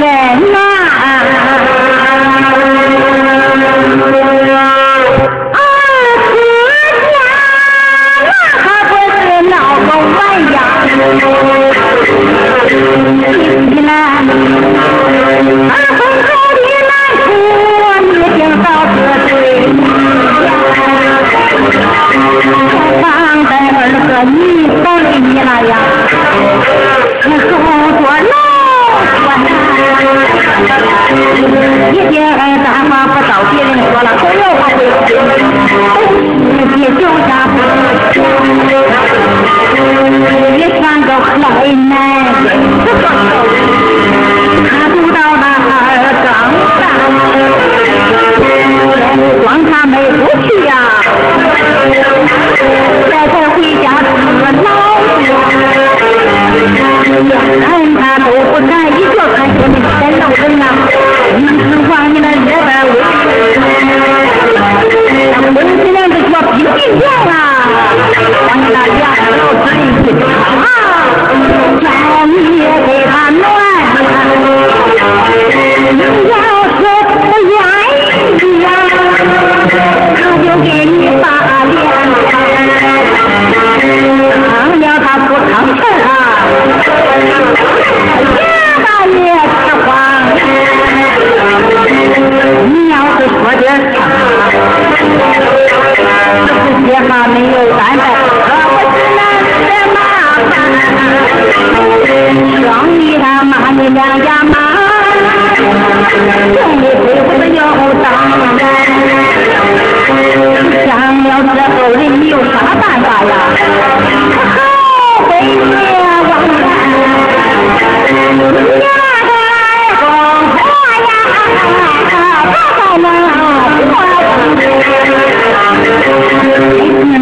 人呐，二十家那可不是闹个玩呀，起来，二分头的来说，你听到这对放在儿个你了呀，后座老关，一点儿咱话不找别人说了，都要我回去，都是别叫家不也算个坏男人，不说他不到那二杠上，光他没出去呀、妈没有担待，可不是男人麻烦。双你他妈你两家骂，兄弟对不要当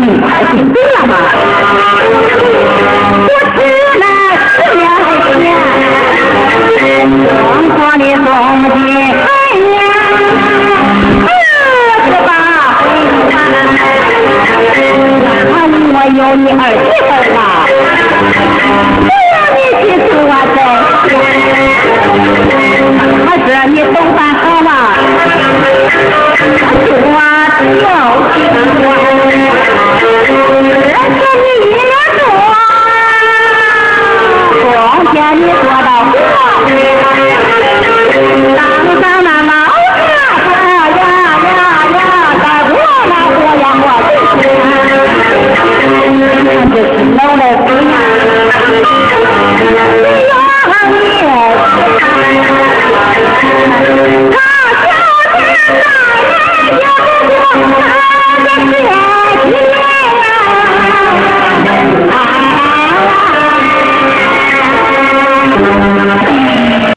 嗯，快听对了嘛！我只能是两钱，中国的。东西，哎呀，二十八回我有你儿媳妇啊，只要你去做真，可是你都办好了，做要听我，